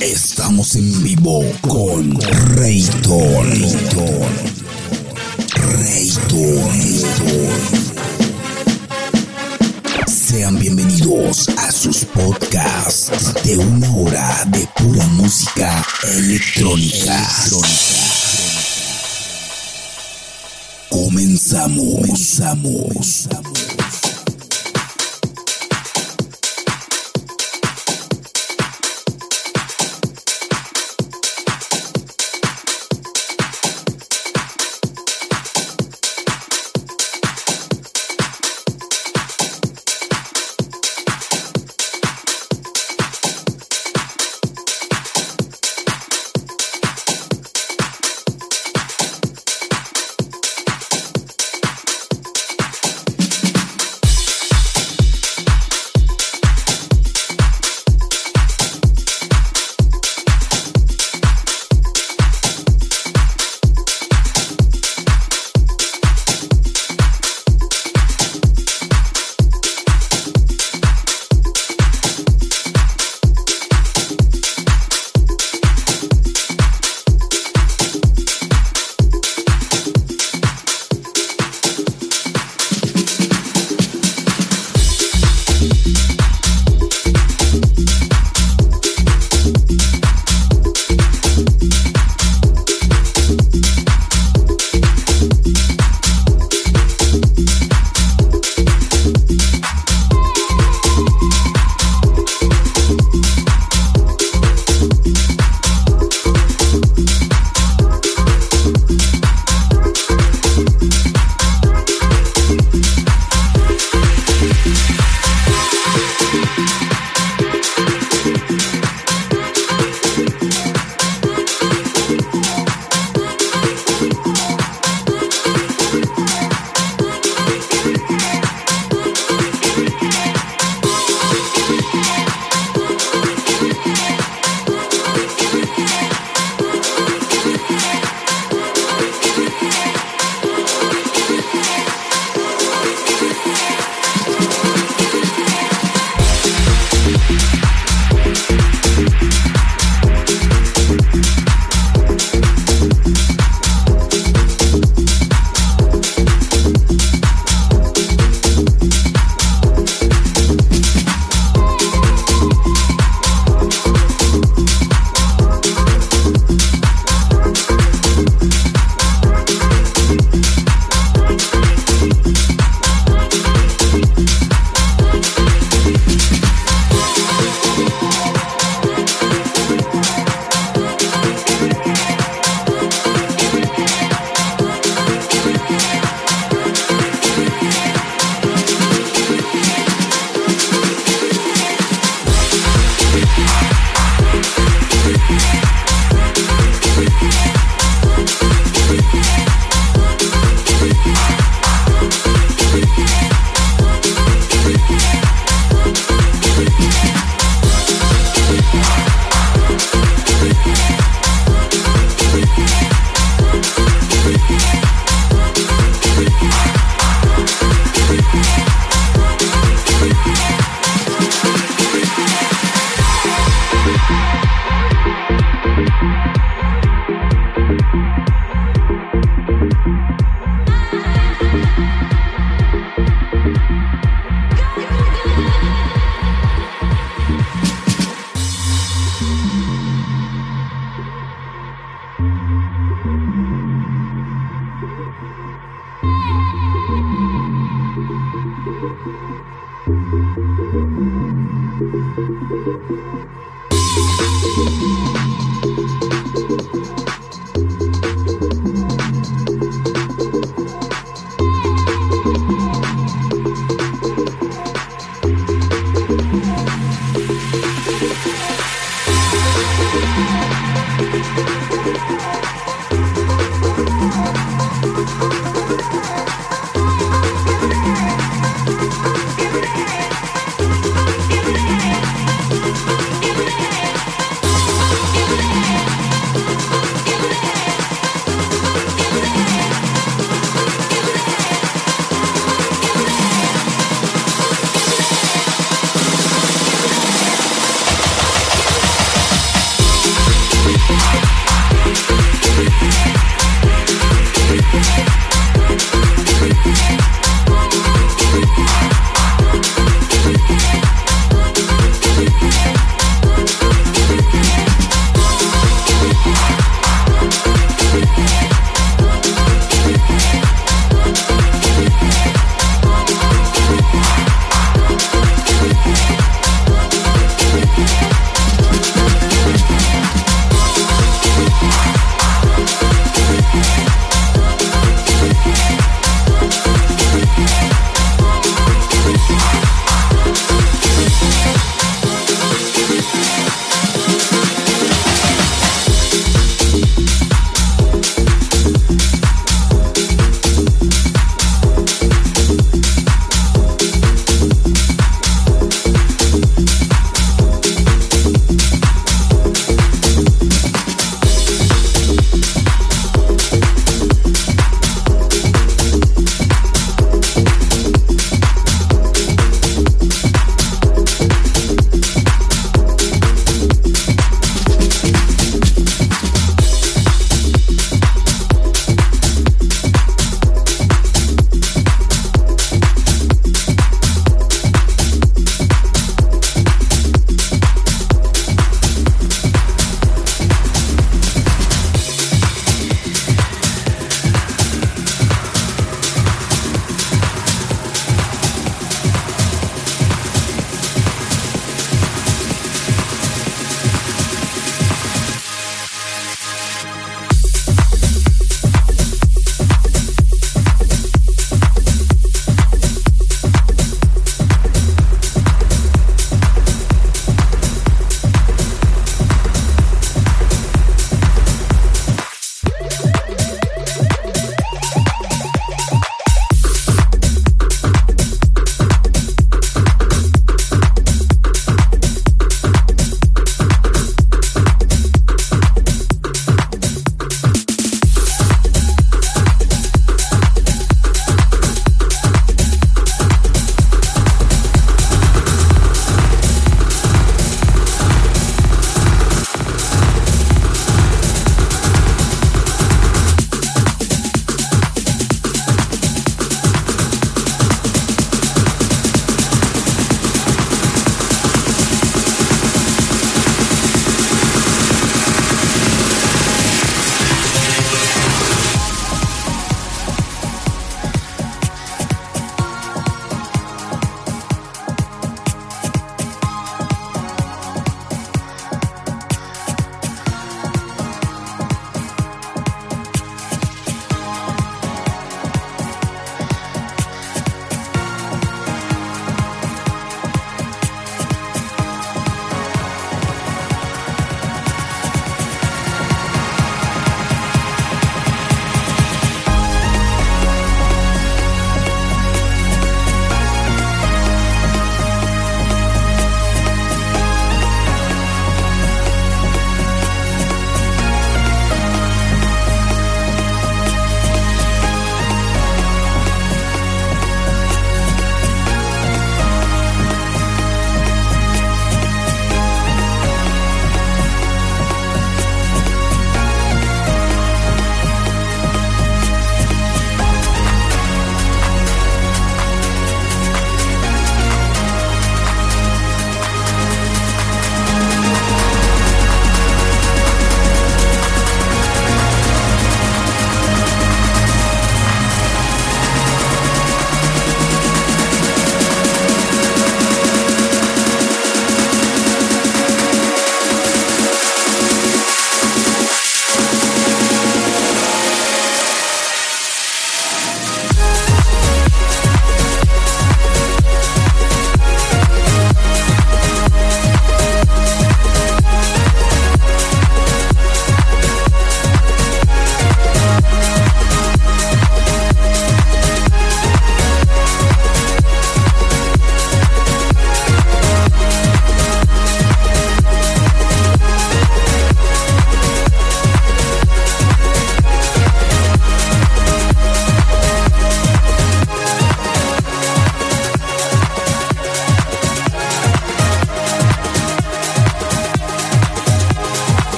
estamos en vivo con Rayton. Rayton. Sean bienvenidos a sus podcasts de una hora de pura música electrónica. Comenzamos, comenzamos.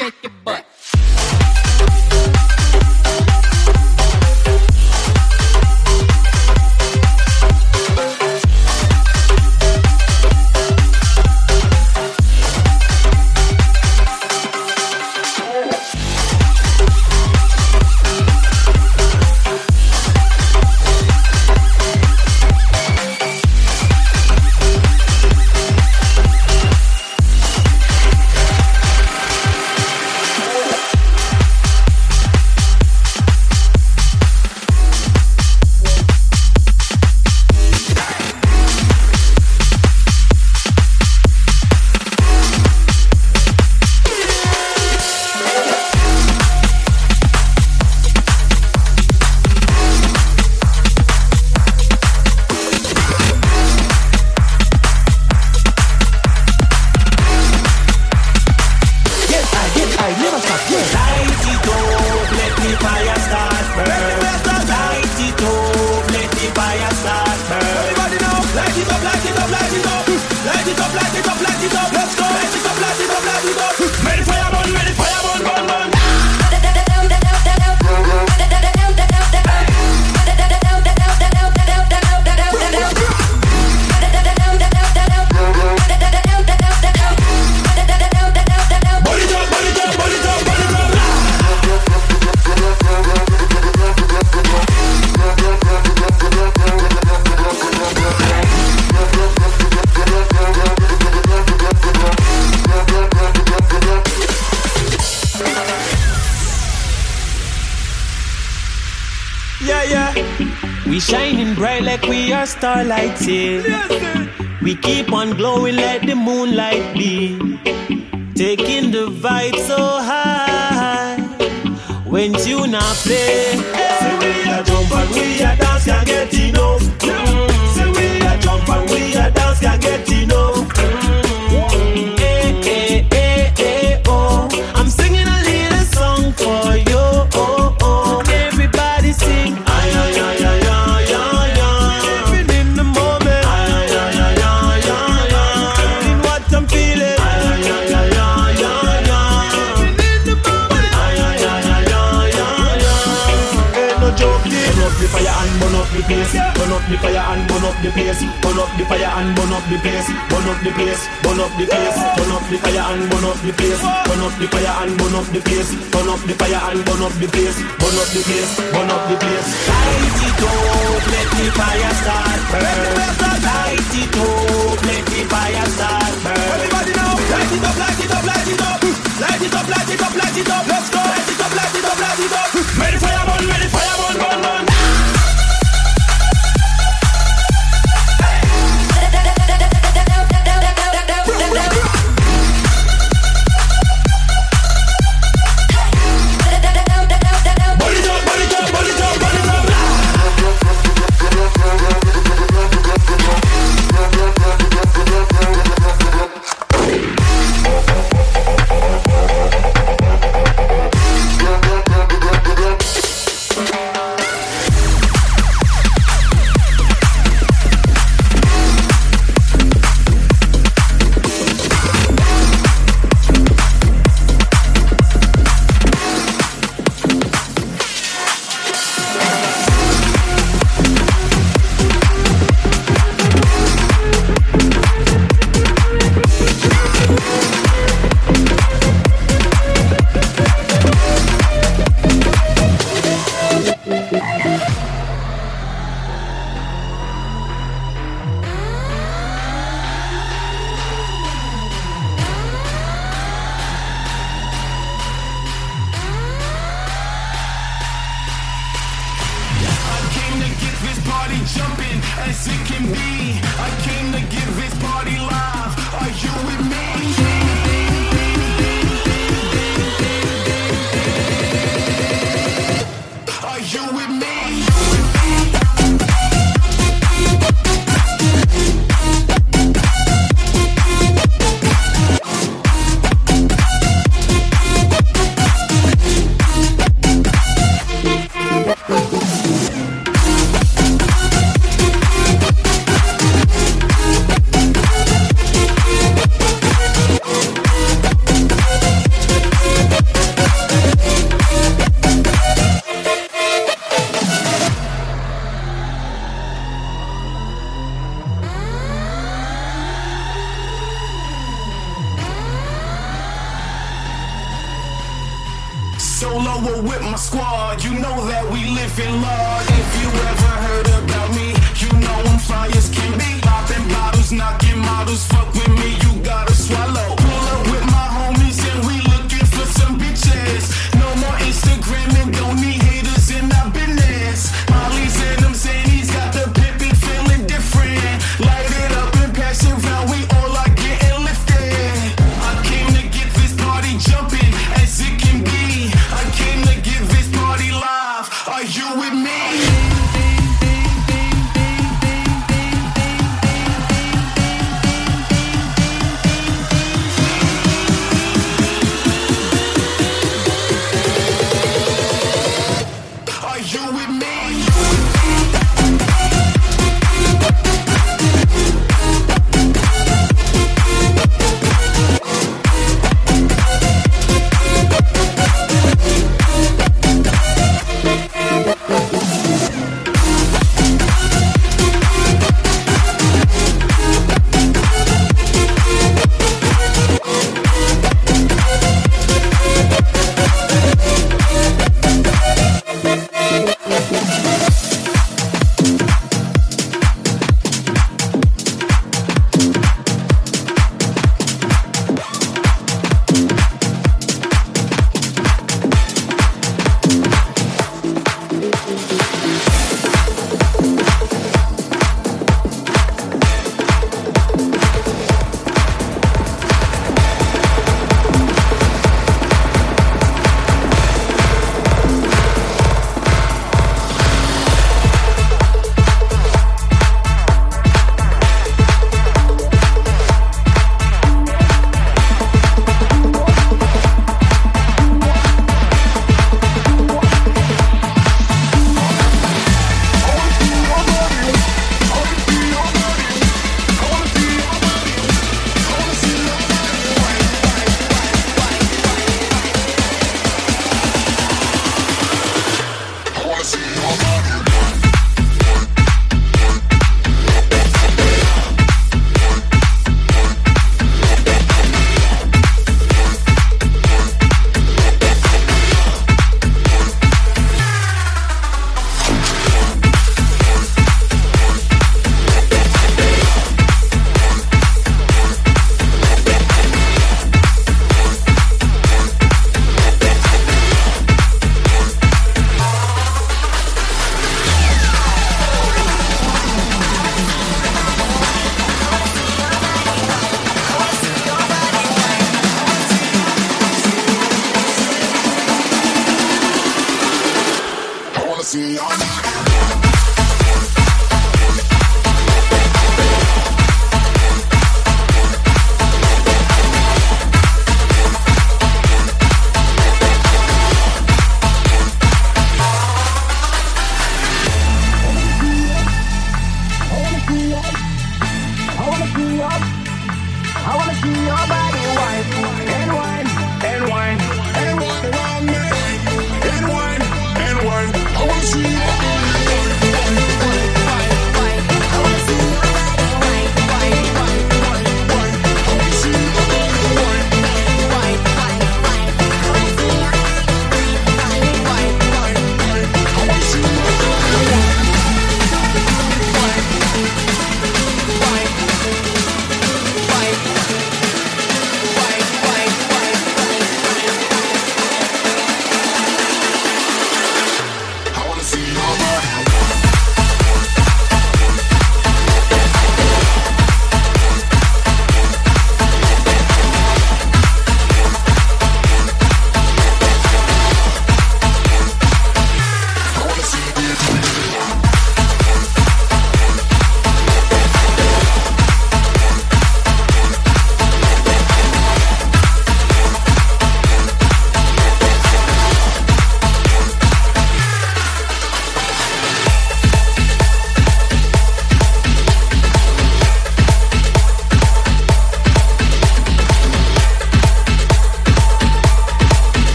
shake it. Shining bright like we are starlights, yeah. We keep on glowing like the moonlight be. Taking the vibe so high. When you not play, say we a jump and we a dance, can't get enough. Say we a jump and we a dance, can't get enough. The fire and burn up the pace. Burn up the fire and burn up the pace. Burn up the pace. Burn up the pace. Burn up the fire and burn up the pace. Burn up the fire and burn up the pace. Burn up the fire and burn up the pace. Burn up the pace. Burn up the pace. Light it up, let the fire start burn. Light it up, let the fire start burn. Everybody now, light it up, light it up, light it up. Light it up, light it up, light it up. Let's go. Light it up, light it up, light it up. Burn, ready fire solo or with my squad. You know that we live in large. If you ever heard about me, you know I'm fly as can be. Popping bottles, knocking models, fuck with me, you gotta swallow.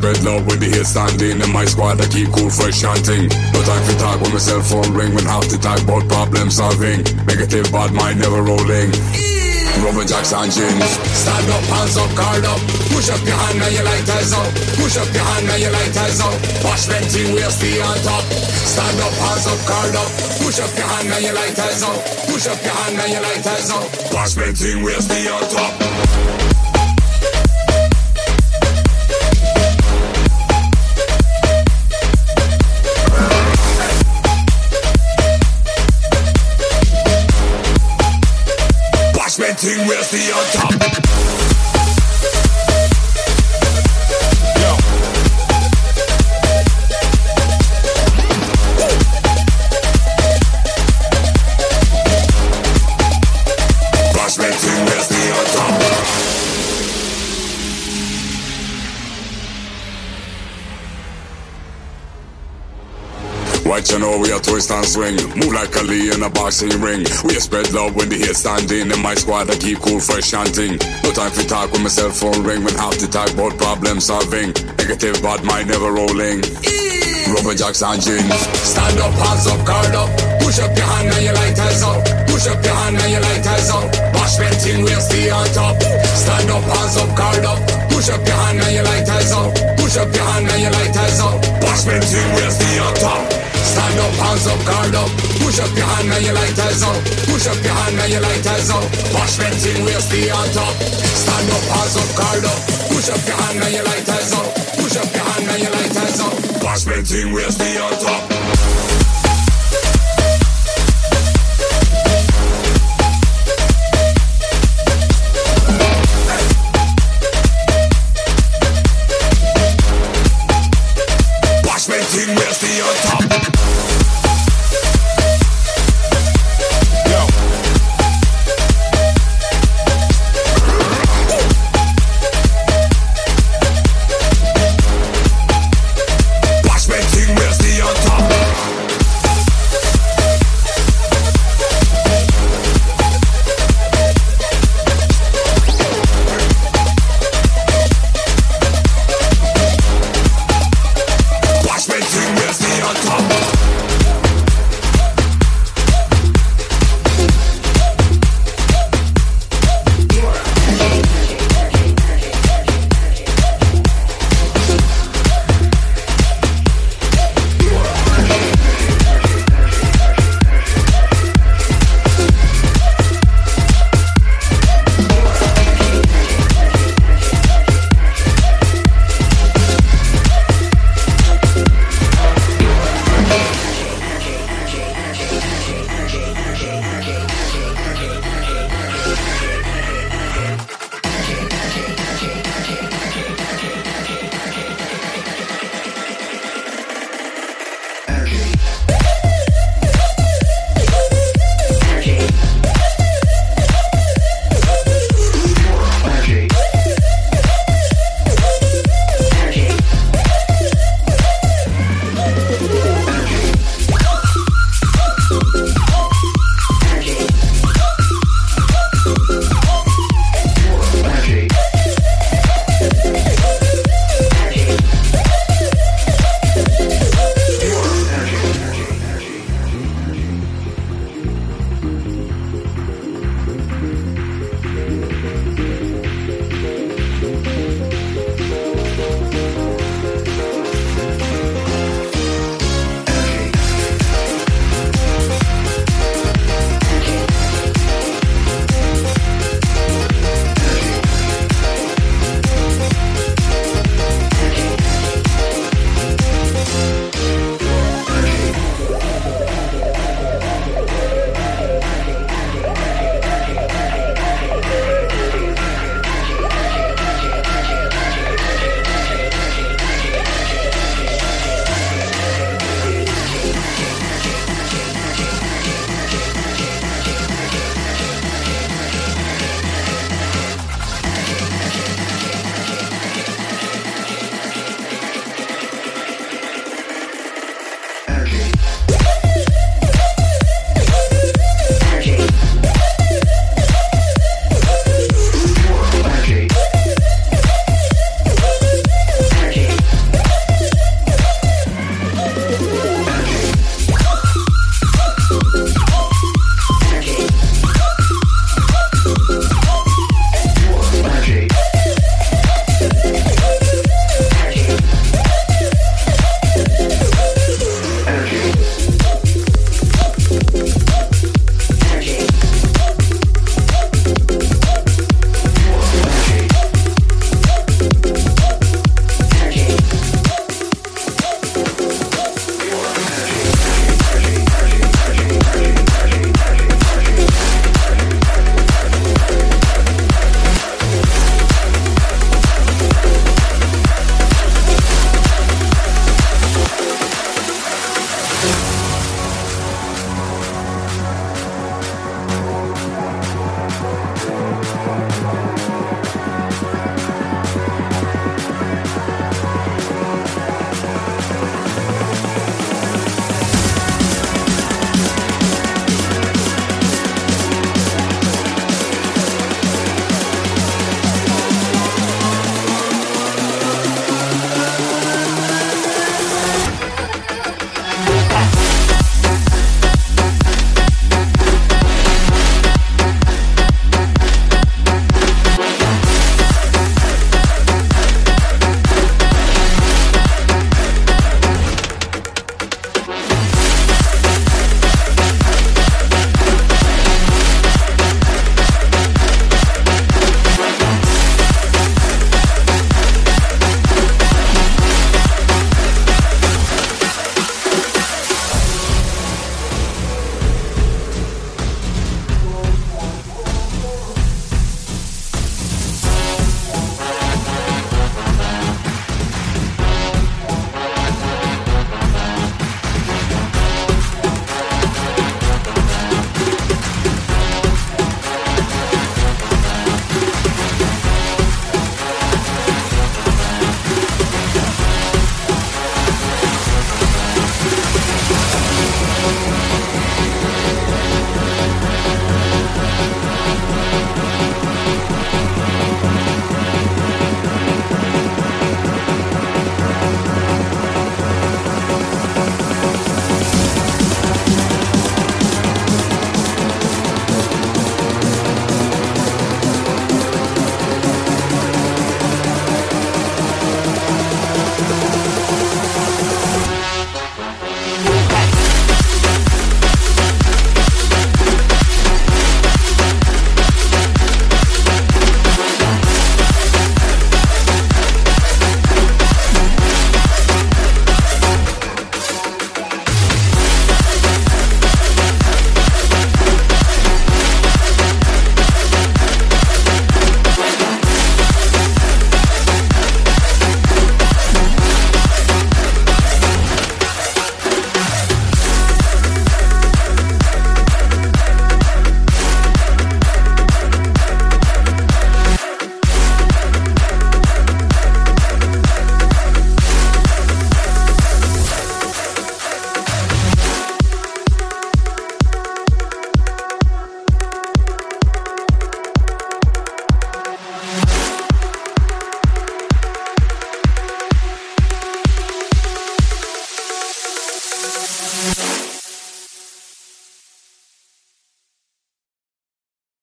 Spread love with the hit standing. In my squad, I keep cool, fresh chanting. No time for talk when my cell phone ring. When half the talk about problem solving. Negative bad mind never rolling. Rubber jacks and jeans. Stand up, hands up, guard up. Push up your hand and your lighters up. Push up your hand and your lighters up. Wash venting, we'll stay on top. Stand up, hands up, guard up. Push up your hand and your lighters up. Push up your hand and your lighters up. Wash venting, we'll stay on top. We'll stay on top. What you know we a twist and swing. Move like Ali in a boxing ring. We a spread love when the hit standing In my squad. I keep cool fresh chanting. No time for talk when my cell phone ring. When half the talk about problem solving. Negative bad mind never rolling. Rubber jacks and jeans. Stand up, hands up, guard up. Push up your hand and your lighters up. Push up your hand and your lighters up. Wash venting, we'll stay on top. Stand up, hands up, guard up. Push up your hand and your lighters up. Push up your hand and your lighters up. Wash venting, we'll stay on top Stand up, hands up, guard up. Push up your hand and your lighters up. Push up your hand and your lighters up. Wash venting, we'll stay on top. Stand up, hands up, guard up. Push up your hand and your lighters up. Push up your hand and your lighters up. Wash venting, we'll stay on top. Stay on top